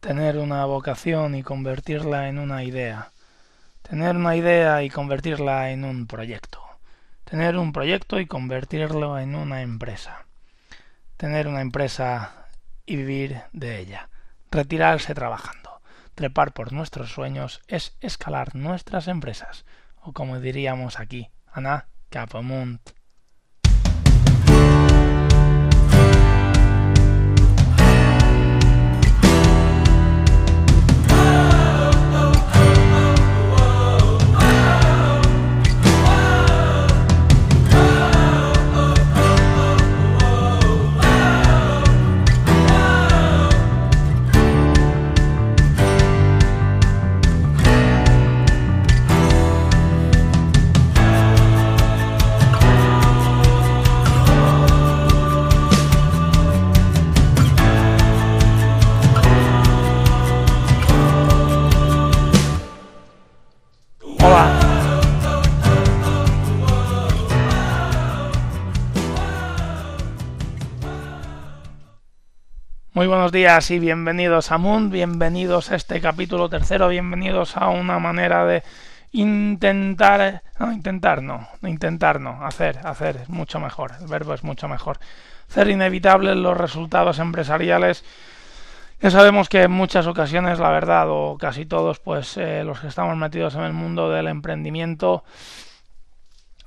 tener una vocación y convertirla en una idea. Tener una idea y convertirla en un proyecto. Tener un proyecto y convertirlo en una empresa. Tener una empresa y vivir de ella. Retirarse trabajando. Trepar por nuestros sueños es escalar nuestras empresas. O como diríamos aquí, Ana Capomunt. Buenos días y bienvenidos a Moon, bienvenidos a este capítulo tercero, bienvenidos a una manera de intentar, no, intentar no, intentar no, hacer, hacer, es mucho mejor, el verbo es mucho mejor. Hacer inevitables los resultados empresariales. Ya sabemos que en muchas ocasiones, la verdad, o casi todos, pues eh, los que estamos metidos en el mundo del emprendimiento,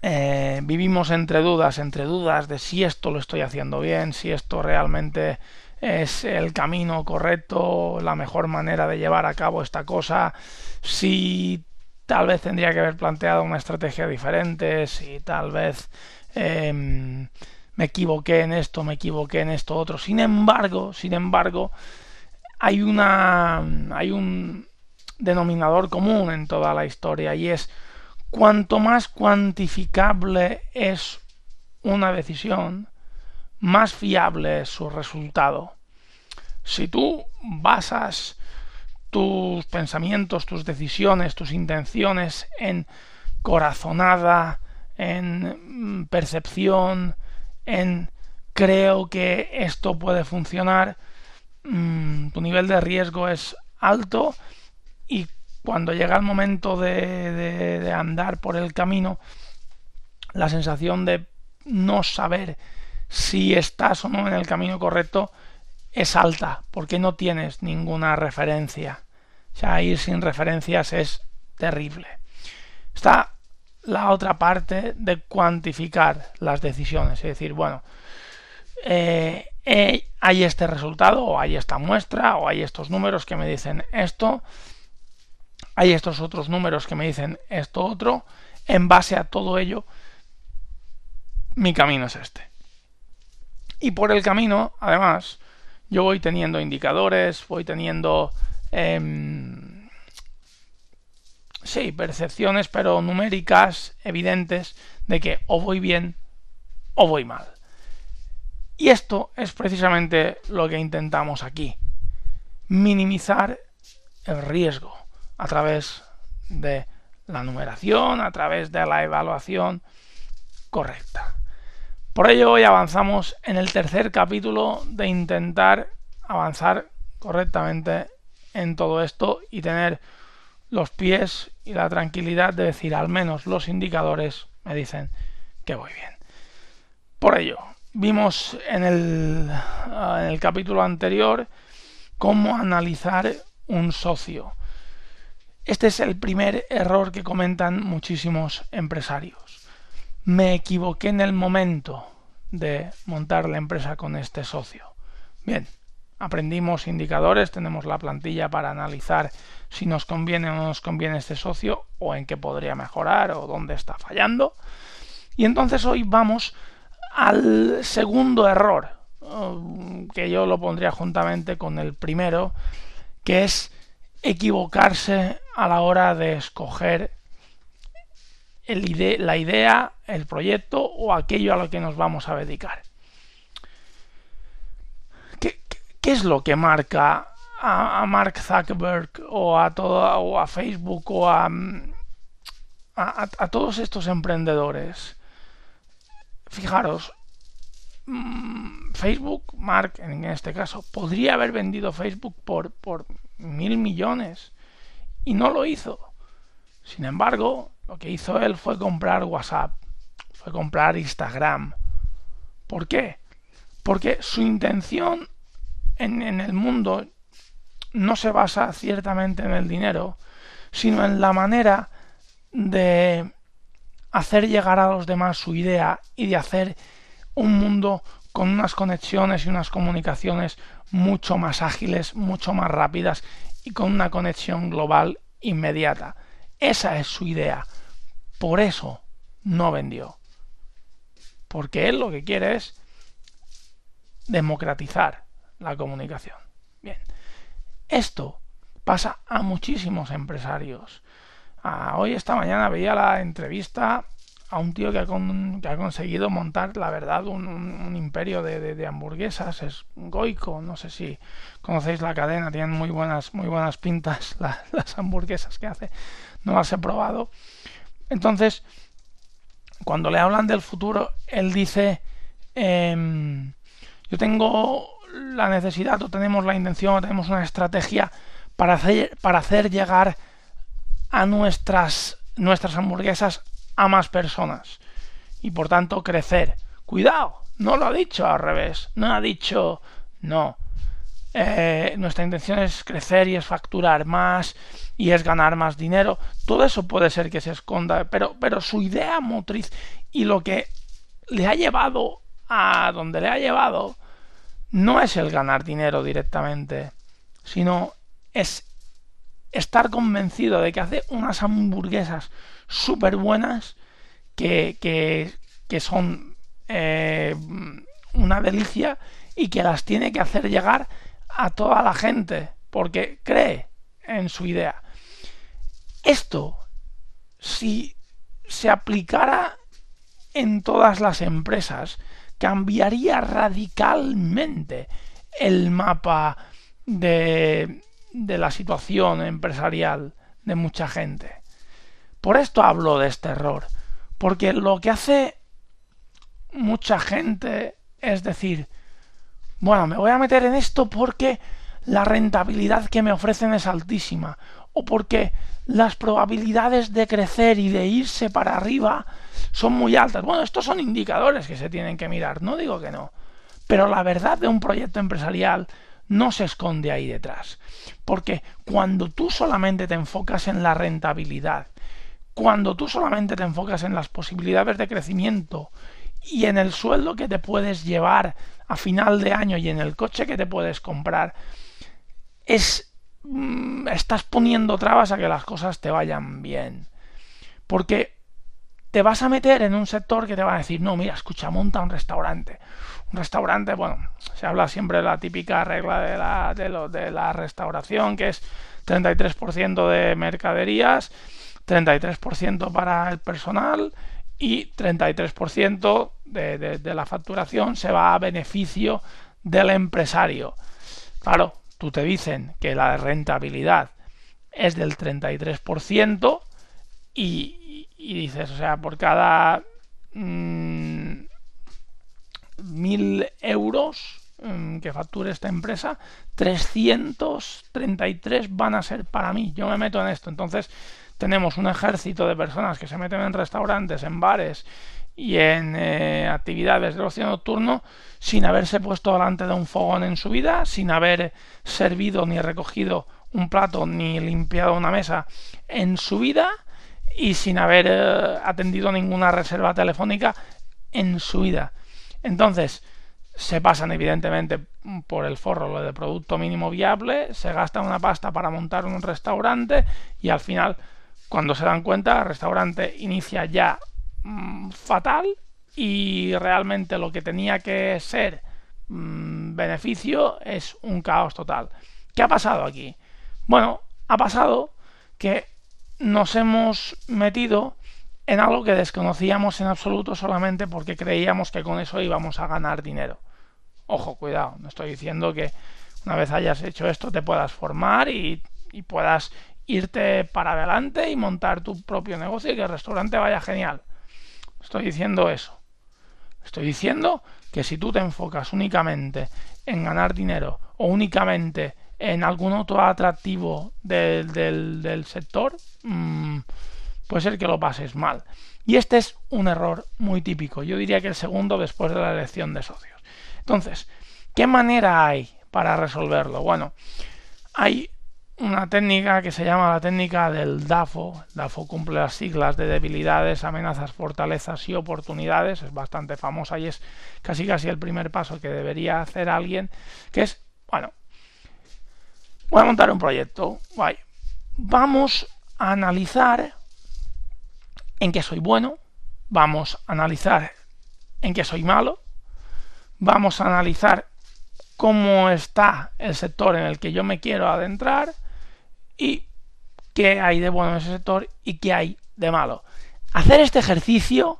eh, vivimos entre dudas, entre dudas de si esto lo estoy haciendo bien, si esto realmente es el camino correcto, la mejor manera de llevar a cabo esta cosa, si tal vez tendría que haber planteado una estrategia diferente, si tal vez em, me equivoqué en esto, me equivoqué en esto otro. Sin embargo, sin embargo, hay una hay un denominador común en toda la historia y es cuanto más cuantificable es una decisión, más fiable es su resultado. Si tú basas tus pensamientos, tus decisiones, tus intenciones en corazonada, en mm, percepción, en creo que esto puede funcionar, mm, tu nivel de riesgo es alto y cuando llega el momento de, de andar por el camino, la sensación de no saber si estás o no en el camino correcto es alta, porque no tienes ninguna referencia. O sea, ir sin referencias es terrible. Está la otra parte de cuantificar las decisiones, es decir, bueno, eh, eh, hay este resultado, o hay esta muestra, o hay estos números que me dicen esto, hay estos otros números que me dicen esto otro, en base a todo ello, mi camino es este. Y por el camino, además, yo voy teniendo indicadores, voy teniendo... Em, sí, percepciones, pero numéricas, evidentes, de que o voy bien o voy mal. Y esto es precisamente lo que intentamos aquí. Minimizar el riesgo a través de la numeración, a través de la evaluación correcta. Por ello hoy avanzamos en el tercer capítulo de intentar avanzar correctamente en todo esto y tener los pies y la tranquilidad de decir al menos los indicadores me dicen que voy bien. Por ello, vimos en el, en el capítulo anterior cómo analizar un socio. Este es el primer error que comentan muchísimos empresarios me equivoqué en el momento de montar la empresa con este socio. Bien, aprendimos indicadores, tenemos la plantilla para analizar si nos conviene o no nos conviene este socio o en qué podría mejorar o dónde está fallando. Y entonces hoy vamos al segundo error, um, que yo lo pondría juntamente con el primero, que es equivocarse a la hora de escoger la idea, el proyecto o aquello a lo que nos vamos a dedicar. ¿Qué, es lo que marca a, Mark Zuckerberg o a, o a Facebook o a, a todos estos emprendedores? Fijaros, mm, Facebook, Mark en este caso, podría haber vendido Facebook por, por mil millones y no lo hizo. Sin embargo, lo que hizo él fue comprar WhatsApp, fue comprar Instagram. ¿Por qué? Porque su intención en, en el mundo no se basa ciertamente en el dinero, sino en la manera de hacer llegar a los demás su idea y de hacer un mundo con unas conexiones y unas comunicaciones mucho más ágiles, mucho más rápidas y con una conexión global inmediata. Esa es su idea. Por eso no vendió. Porque él lo que quiere es democratizar la comunicación. Bien. Esto pasa a muchísimos empresarios. Ah, hoy esta mañana veía la entrevista a un tío que ha, conseguido montar, la verdad, un, imperio de, hamburguesas. Es Goico, no sé si conocéis la cadena, tienen muy buenas, muy buenas pintas las hamburguesas que hace. No las he probado. Entonces, cuando le hablan del futuro, él dice, em, yo tengo la necesidad o tenemos la intención o tenemos una estrategia para hacer, para hacer llegar a nuestras, nuestras hamburguesas a más personas y por tanto crecer. Cuidado, no lo ha dicho al revés, no ha dicho no. Eh, nuestra intención es crecer y es facturar más y es ganar más dinero. Todo eso puede ser que se esconda, pero, pero su idea motriz y lo que le ha llevado a donde le ha llevado no es el ganar dinero directamente, sino es estar convencido de que hace unas hamburguesas súper buenas que, que, son eh, una delicia y que las tiene que hacer llegar a toda la gente porque cree en su idea. Esto, si se aplicara en todas las empresas, cambiaría radicalmente el mapa de, de la situación empresarial de mucha gente. Por esto hablo de este error, porque lo que hace mucha gente es decir, bueno, me voy a meter en esto porque la rentabilidad que me ofrecen es altísima, o porque las probabilidades de crecer y de irse para arriba son muy altas. Bueno, estos son indicadores que se tienen que mirar, no digo que no. Pero la verdad de un proyecto empresarial no se esconde ahí detrás. Porque cuando tú solamente te enfocas en la rentabilidad, cuando tú solamente te enfocas en las posibilidades de crecimiento y en el sueldo que te puedes llevar a final de año y en el coche que te puedes comprar, es mm, estás poniendo trabas a que las cosas te vayan bien. Porque te vas a meter en un sector que te va a decir, no, mira, escucha, monta un restaurante. Un restaurante, bueno, se habla siempre de la típica regla de la, de, de la restauración, que es 33% de mercaderías, 33% para el personal y 33% de, de, la facturación se va a beneficio del empresario. Claro, tú te dicen que la rentabilidad es del 33% y, y dices, o sea, por cada mm, mil euros mm, que facture esta empresa, 333 van a ser para mí. Yo me meto en esto. Entonces tenemos un ejército de personas que se meten en restaurantes, en bares y en eh, actividades de ocio nocturno sin haberse puesto delante de un fogón en su vida, sin haber servido ni recogido un plato ni limpiado una mesa en su vida y sin haber eh, atendido ninguna reserva telefónica en su vida. Entonces, se pasan evidentemente por el forro lo de producto mínimo viable, se gasta una pasta para montar un restaurante y al final, cuando se dan cuenta, el restaurante inicia ya mm, fatal y realmente lo que tenía que ser mm, beneficio es un caos total. ¿Qué ha pasado aquí? Bueno, ha pasado que nos hemos metido en algo que desconocíamos en absoluto solamente porque creíamos que con eso íbamos a ganar dinero. Ojo, cuidado, no estoy diciendo que una vez hayas hecho esto te puedas formar y, puedas irte para adelante y montar tu propio negocio y que el restaurante vaya genial. Estoy diciendo eso. Estoy diciendo que si tú te enfocas únicamente en ganar dinero o únicamente en algún otro atractivo del, del, sector, mmm, puede ser que lo pases mal. Y este es un error muy típico. Yo diría que el segundo después de la elección de socios. Entonces, ¿qué manera hay para resolverlo? Bueno, hay una técnica que se llama la técnica del DAFO. DAFO cumple las siglas de debilidades, amenazas, fortalezas y oportunidades. Es bastante famosa y es casi casi el primer paso que debería hacer alguien, que es, bueno, voy a montar un proyecto. Vamos a analizar en qué soy bueno, vamos a analizar en qué soy malo, vamos a analizar cómo está el sector en el que yo me quiero adentrar y qué hay de bueno en ese sector y qué hay de malo. Hacer este ejercicio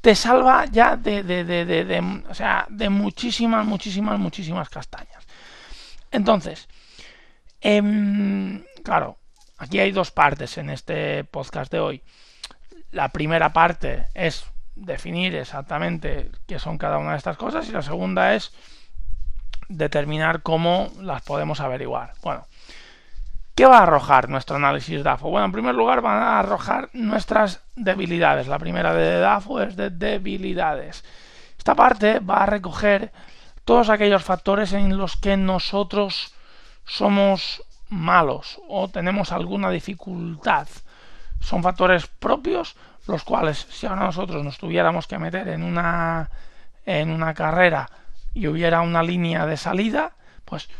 te salva ya de, de, de, de, o sea, muchísimas, muchísimas, muchísimas castañas. Entonces, eh, claro, aquí hay dos partes en este podcast de hoy. La primera parte es definir exactamente qué son cada una de estas cosas y la segunda es determinar cómo las podemos averiguar. Bueno, ¿qué va a arrojar nuestro análisis DAFO? Bueno, en primer lugar van a arrojar nuestras debilidades. La primera de DAFO es de debilidades. Esta parte va a recoger todos aquellos factores en los que nosotros somos malos o tenemos alguna dificultad son factores propios, los cuales si ahora nosotros nos tuviéramos que meter en una, en una carrera y hubiera una línea de salida, pues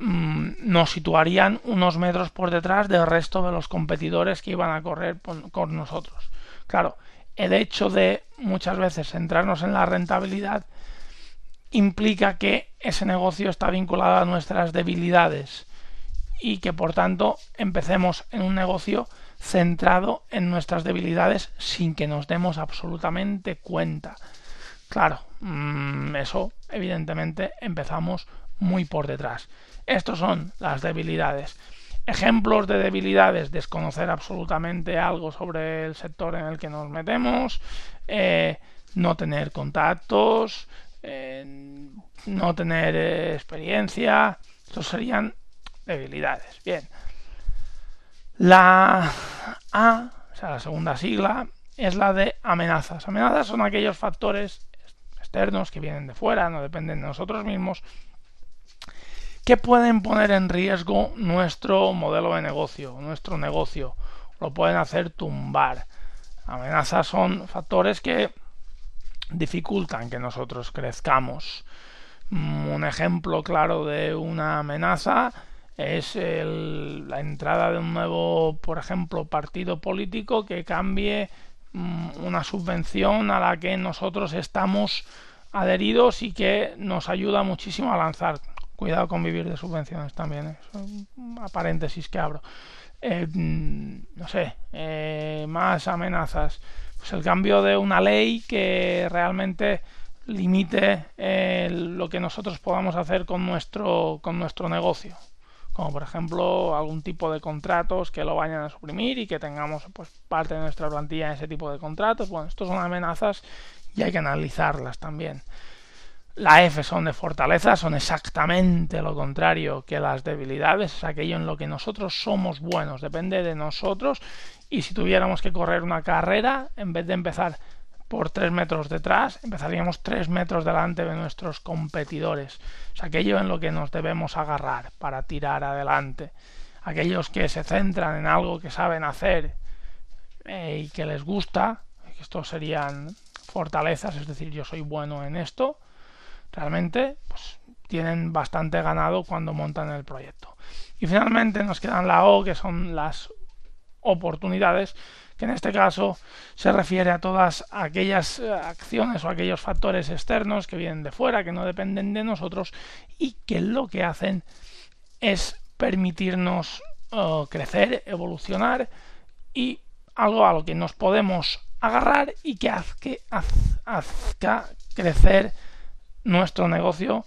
nos situarían unos metros por detrás del resto de los competidores que iban a correr con nosotros. Claro, el hecho de muchas veces centrarnos en la rentabilidad implica que ese negocio está vinculado a nuestras debilidades y que por tanto empecemos en un negocio centrado en nuestras debilidades sin que nos demos absolutamente cuenta. Claro, mm, eso evidentemente empezamos muy por detrás. Estos son las debilidades. Ejemplos de debilidades, desconocer absolutamente algo sobre el sector en el que nos metemos, eh, no tener contactos, eh, no tener eh, experiencia, estos serían debilidades. Bien, la A, o sea, la segunda sigla, es la de amenazas. Amenazas son aquellos factores externos que vienen de fuera, no dependen de nosotros mismos, que pueden poner en riesgo nuestro modelo de negocio, nuestro negocio. Lo pueden hacer tumbar. Amenazas son factores que dificultan que nosotros crezcamos. Un ejemplo claro de una amenaza es la entrada de un nuevo, por ejemplo, partido político que cambie mm, una subvención a la que nosotros estamos adheridos y que nos ayuda muchísimo a lanzar. Cuidado con vivir de subvenciones también, ¿eh? a paréntesis que abro. Eh, mm, no sé, eh, más amenazas. Pues el cambio de una ley que realmente limite lo que nosotros podamos hacer con nuestro, con nuestro negocio como por ejemplo algún tipo de contratos que lo vayan a suprimir y que tengamos pues parte de nuestra plantilla en ese tipo de contratos. Bueno, estos son amenazas y hay que analizarlas también. La F son de fortaleza, son exactamente lo contrario que las debilidades, es aquello en lo que nosotros somos buenos, depende de nosotros y si tuviéramos que correr una carrera, en vez de empezar por tres metros detrás, empezaríamos tres metros delante de nuestros competidores. Es aquello en lo que nos debemos agarrar para tirar adelante. Aquellos que se centran en algo que saben hacer eh, y que les gusta, estos serían fortalezas, es decir, yo soy bueno en esto, realmente pues, tienen bastante ganado cuando montan el proyecto. Y finalmente nos quedan la O, que son las oportunidades, que en este caso se refiere a todas aquellas eh, acciones o aquellos factores externos que vienen de fuera, que no dependen de nosotros y que lo que hacen es permitirnos eh, crecer, evolucionar y algo a lo que nos podemos agarrar y que haga crecer nuestro negocio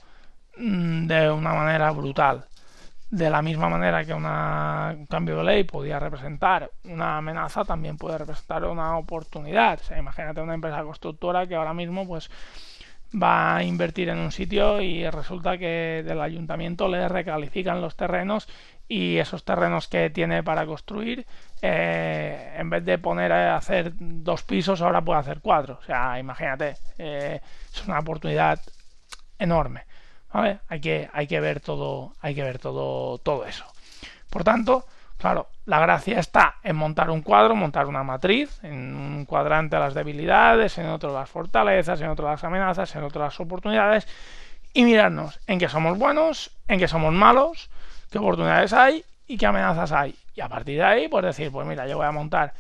mm, de una manera brutal. De la misma manera que una, un cambio de ley podía representar una amenaza, también puede representar una oportunidad. O sea, imagínate una empresa constructora que ahora mismo pues va a invertir en un sitio y resulta que del ayuntamiento le recalifican los terrenos y esos terrenos que tiene para construir, eh, en vez de poner a hacer dos pisos, ahora puede hacer cuatro. O sea, imagínate, eh, es una oportunidad enorme. Hay que, ver todo, hay que ver todo, eso. Por tanto, claro, la gracia está en montar un cuadro, montar una matriz, en un cuadrante las debilidades, en otro las fortalezas, en otro las amenazas, en otro las oportunidades, y mirarnos en qué somos buenos, en qué somos malos, qué oportunidades hay y qué amenazas hay. Y a partir de ahí, pues decir, pues mira, yo voy a montar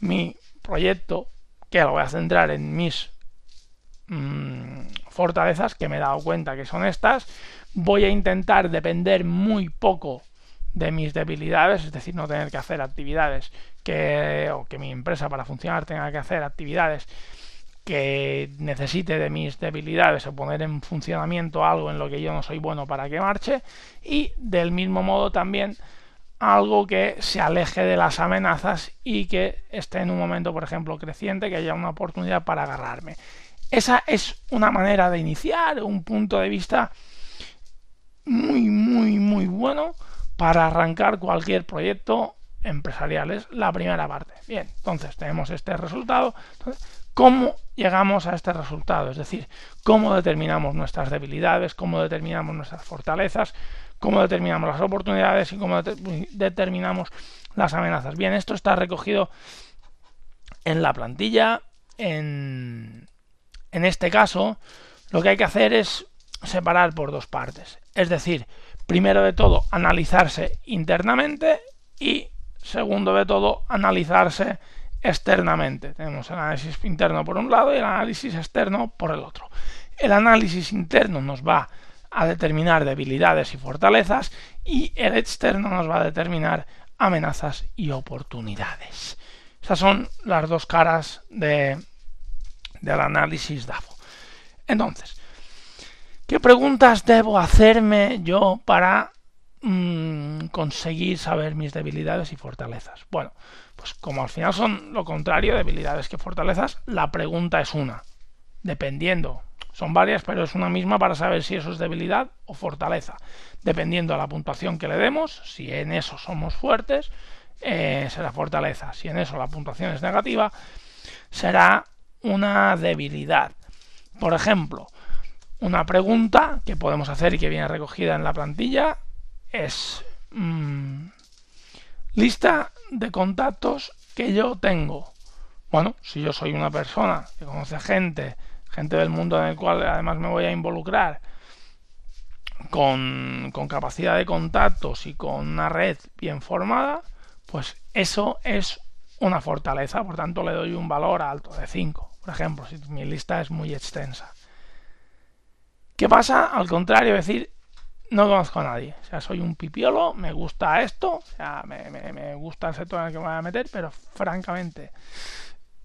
mi proyecto, que lo voy a centrar en mis mmm, fortalezas, que me he dado cuenta que son estas. Voy a intentar depender muy poco de mis debilidades, es decir, no tener que hacer actividades que, o que mi empresa para funcionar tenga que hacer actividades que necesite de mis debilidades o poner en funcionamiento algo en lo que yo no soy bueno para que marche y del mismo modo también algo que se aleje de las amenazas y que esté en un momento, por ejemplo, creciente, que haya una oportunidad para agarrarme. Esa es una manera de iniciar, un punto de vista muy, muy, muy bueno para arrancar cualquier proyecto empresarial. Es la primera parte. Bien, entonces tenemos este resultado. ¿Cómo llegamos a este resultado? Es decir, cómo determinamos nuestras debilidades, cómo determinamos nuestras fortalezas, cómo determinamos las oportunidades y cómo determinamos las amenazas. Bien, esto está recogido en la plantilla. En, en este caso, lo que hay que hacer es separar por dos partes. Es decir, primero de todo, analizarse internamente y segundo de todo, analizarse externamente. Tenemos el análisis interno por un lado y el análisis externo por el otro. El análisis interno nos va a determinar debilidades y fortalezas y el externo nos va a determinar amenazas y oportunidades. Esas son las dos caras de, del análisis DAFO. Entonces, ¿qué preguntas debo hacerme yo para mmm, conseguir saber mis debilidades y fortalezas? Bueno, pues como al final son lo contrario, debilidades que fortalezas, la pregunta es una. Dependiendo, son varias, pero es una misma para saber si eso es debilidad o fortaleza. Dependiendo de la puntuación que le demos, si en eso somos fuertes, eh, será fortaleza. Si en eso la puntuación es negativa, será una debilidad. Por ejemplo, una pregunta que podemos hacer y que viene recogida en la plantilla es mmm, lista de contactos que yo tengo. Bueno, si yo soy una persona que conoce gente, gente del mundo en el cual además me voy a involucrar, con capacidad de contactos y con una red bien formada, pues eso es una fortaleza, por tanto le doy un valor alto de 5, por ejemplo, si mi lista es muy extensa. ¿Qué pasa? Al contrario, decir, no conozco a nadie. O sea, soy un pipiolo, me gusta esto, o sea, me, me, gusta el sector en el que me voy a meter, pero francamente,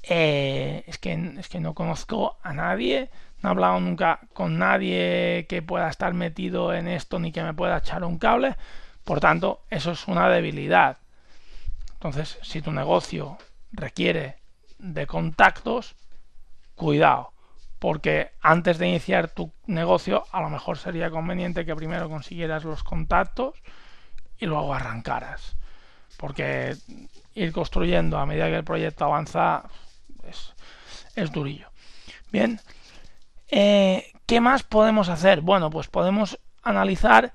eh, es, que, es que no conozco a nadie, no he hablado nunca con nadie que pueda estar metido en esto ni que me pueda echar un cable. Por tanto, eso es una debilidad. Entonces, si tu negocio requiere de contactos, cuidado porque antes de iniciar tu negocio a lo mejor sería conveniente que primero consiguieras los contactos y luego arrancaras. Porque ir construyendo a medida que el proyecto avanza es, durillo. Bien, eh, ¿qué más podemos hacer? Bueno, pues podemos analizar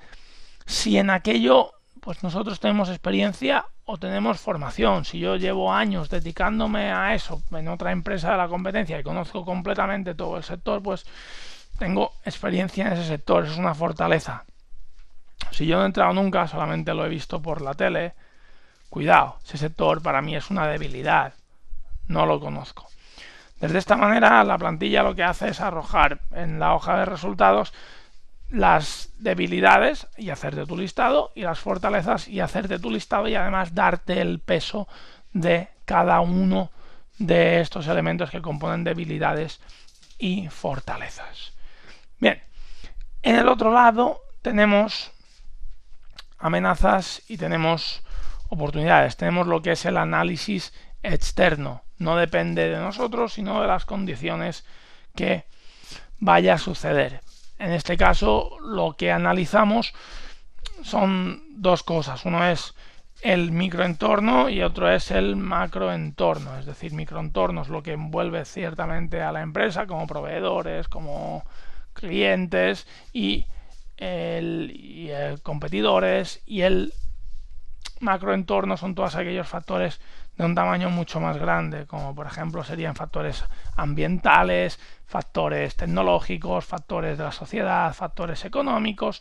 si en aquello pues nosotros tenemos experiencia o tenemos formación. Si yo llevo años dedicándome a eso en otra empresa de la competencia y conozco completamente todo el sector, pues tengo experiencia en ese sector, es una fortaleza. Si yo no he entrado nunca, solamente lo he visto por la tele, cuidado, ese sector para mí es una debilidad, no lo conozco. Desde esta manera, la plantilla lo que hace es arrojar en la hoja de resultados las debilidades y hacerte tu listado y las fortalezas y hacerte tu listado y además darte el peso de cada uno de estos elementos que componen debilidades y fortalezas. Bien, en el otro lado tenemos amenazas y tenemos oportunidades. Tenemos lo que es el análisis externo. No depende de nosotros, sino de las condiciones que vaya a suceder. En este caso, lo que analizamos son dos cosas. Uno es el microentorno y otro es el macroentorno. Es decir, microentorno es lo que envuelve ciertamente a la empresa como proveedores, como clientes y el, competidores y el macroentorno son todos aquellos factores de un tamaño mucho más grande, como por ejemplo serían factores ambientales, factores tecnológicos, factores de la sociedad, factores económicos.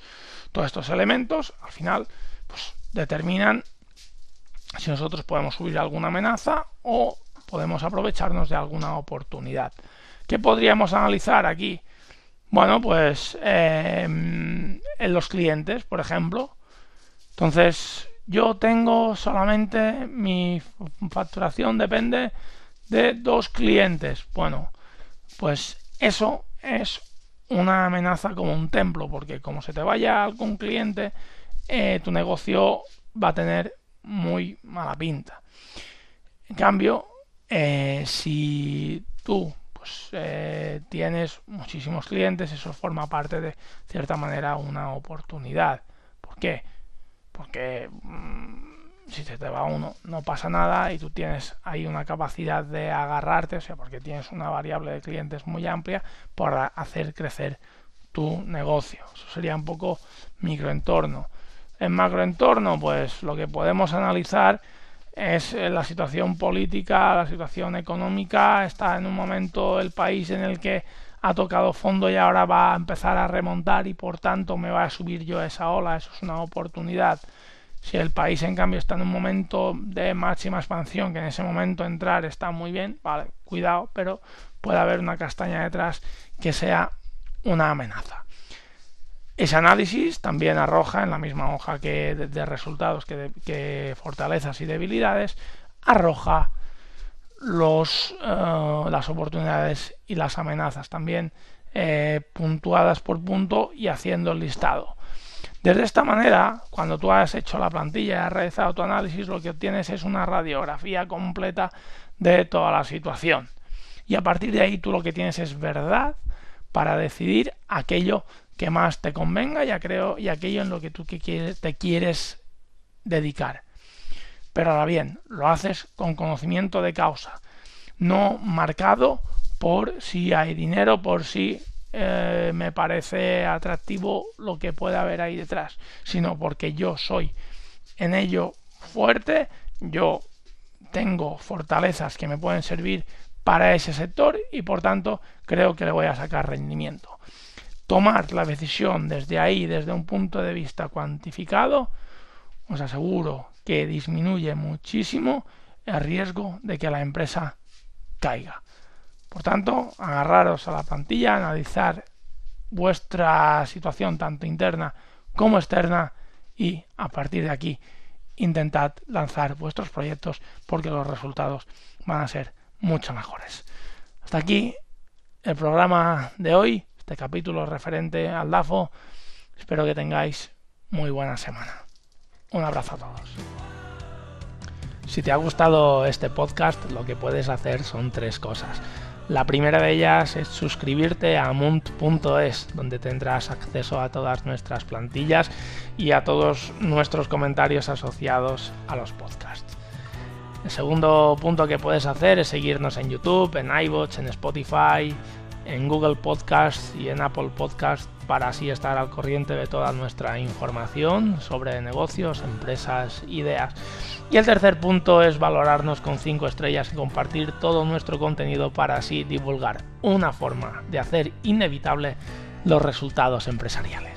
Todos estos elementos al final pues, determinan si nosotros podemos subir alguna amenaza o podemos aprovecharnos de alguna oportunidad. ¿Qué podríamos analizar aquí? Bueno, pues em, en los clientes, por ejemplo. Entonces, yo tengo solamente mi facturación depende de dos clientes. Bueno, pues eso es una amenaza como un templo, porque como se te vaya algún cliente, eh, tu negocio va a tener muy mala pinta. En cambio, eh, si tú pues, eh, tienes muchísimos clientes, eso forma parte de cierta manera una oportunidad. ¿Por qué? Porque mm, si se te va uno no pasa nada y tú tienes ahí una capacidad de agarrarte, o sea, porque tienes una variable de clientes muy amplia para hacer crecer tu negocio. Eso sería un poco microentorno. En macroentorno, pues lo que podemos analizar es eh, la situación política, la situación económica, está en un momento el país en el que ha tocado fondo y ahora va a empezar a remontar y por tanto me va a subir yo esa ola, eso es una oportunidad. Si el país en cambio está en un momento de máxima expansión, que en ese momento entrar está muy bien, vale, cuidado, pero puede haber una castaña detrás que sea una amenaza. Ese análisis también arroja en la misma hoja que de, resultados que, fortalezas y debilidades, arroja los, eh, las oportunidades y las amenazas también eh, puntuadas por punto y haciendo el listado. Desde esta manera, cuando tú has hecho la plantilla y has realizado tu análisis, lo que obtienes es una radiografía completa de toda la situación. Y a partir de ahí tú lo que tienes es verdad para decidir aquello que más te convenga y, creo, y aquello en lo que tú te quieres dedicar. Pero ahora bien, lo haces con conocimiento de causa, no marcado por si hay dinero, por si eh, me parece atractivo lo que puede haber ahí detrás, sino porque yo soy en ello fuerte, yo tengo fortalezas que me pueden servir para ese sector y por tanto creo que le voy a sacar rendimiento. Tomar la decisión desde ahí, desde un punto de vista cuantificado, os aseguro que disminuye muchísimo el riesgo de que la empresa caiga. Por tanto, agarraros a la plantilla, analizar vuestra situación tanto interna como externa y a partir de aquí intentad lanzar vuestros proyectos porque los resultados van a ser mucho mejores. Hasta aquí el programa de hoy este capítulo referente al DAFO. Espero que tengáis muy buena semana. Un abrazo a todos. Si te ha gustado este podcast, lo que puedes hacer son tres cosas. La primera de ellas es suscribirte a munt.es, donde tendrás acceso a todas nuestras plantillas y a todos nuestros comentarios asociados a los podcasts. El segundo punto que puedes hacer es seguirnos en YouTube, en iVoox, en Spotify, en Google Podcast y en Apple Podcast para así estar al corriente de toda nuestra información sobre negocios, empresas, ideas. Y el tercer punto es valorarnos con 5 estrellas y compartir todo nuestro contenido para así divulgar una forma de hacer inevitable los resultados empresariales.